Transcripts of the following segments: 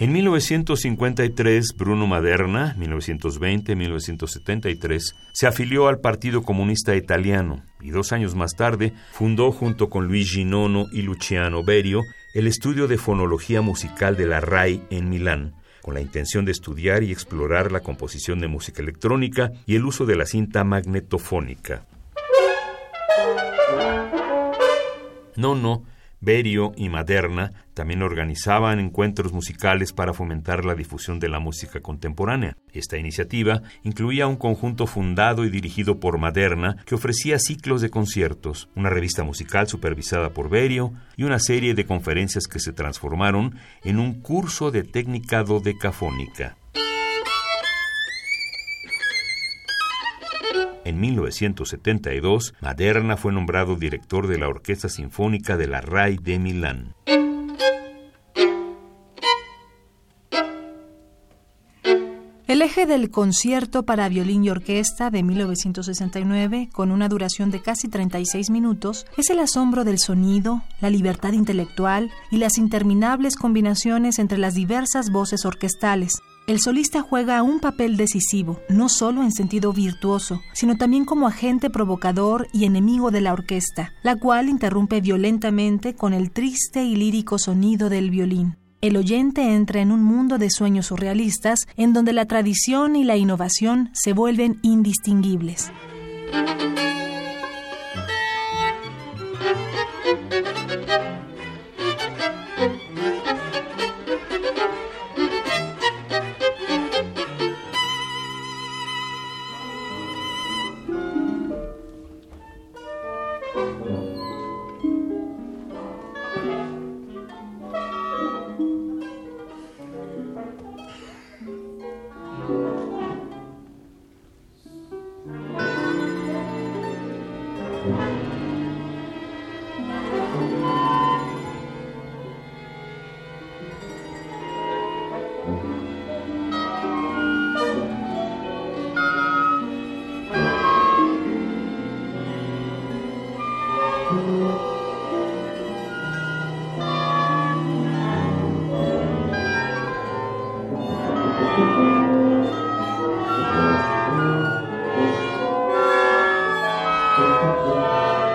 En 1953, Bruno Maderna, 1920-1973, se afilió al Partido Comunista Italiano y dos años más tarde fundó junto con Luigi Nono y Luciano Berio el estudio de fonología musical de la RAI en Milán, con la intención de estudiar y explorar la composición de música electrónica y el uso de la cinta magnetofónica. Nono Berio y Maderna también organizaban encuentros musicales para fomentar la difusión de la música contemporánea. Esta iniciativa incluía un conjunto fundado y dirigido por Maderna que ofrecía ciclos de conciertos, una revista musical supervisada por Berio y una serie de conferencias que se transformaron en un curso de técnica dodecafónica. En 1972, Maderna fue nombrado director de la Orquesta Sinfónica de la RAI de Milán. El eje del concierto para violín y orquesta de 1969, con una duración de casi 36 minutos, es el asombro del sonido, la libertad intelectual y las interminables combinaciones entre las diversas voces orquestales, el solista juega un papel decisivo, no solo en sentido virtuoso, sino también como agente provocador y enemigo de la orquesta, la cual interrumpe violentamente con el triste y lírico sonido del violín. El oyente entra en un mundo de sueños surrealistas en donde la tradición y la innovación se vuelven indistinguibles.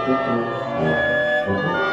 Música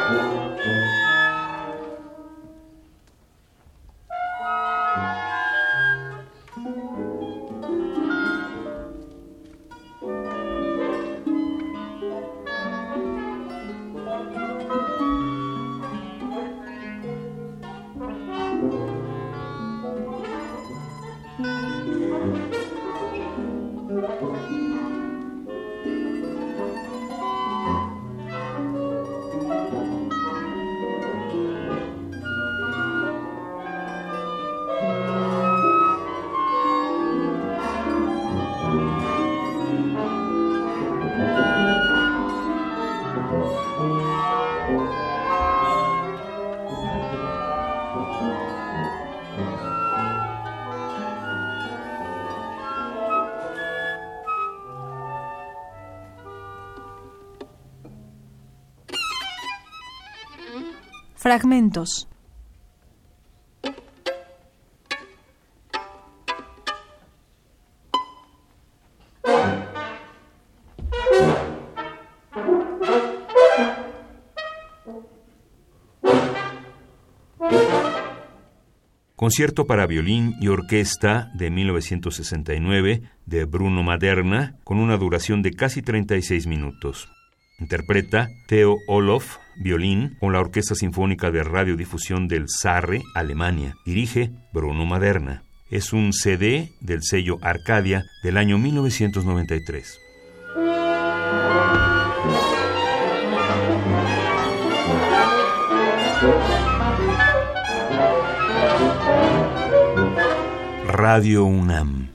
Fragmentos. Concierto para violín y orquesta de 1969 de Bruno Maderna, con una duración de casi 36 minutos. Interpreta Theo Olof, violín, con la Orquesta Sinfónica de Radiodifusión del Sarre, Alemania. Dirige Bruno Maderna. Es un CD del sello Arcadia del año 1993. Radio UNAM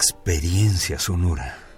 experiencia sonora.